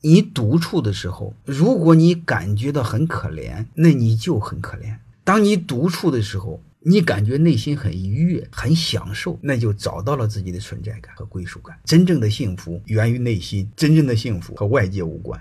你独处的时候如果你感觉到很可怜那你就很可怜。当你独处的时候你感觉内心很愉悦很享受那就找到了自己的存在感和归属感。真正的幸福源于内心真正的幸福和外界无关。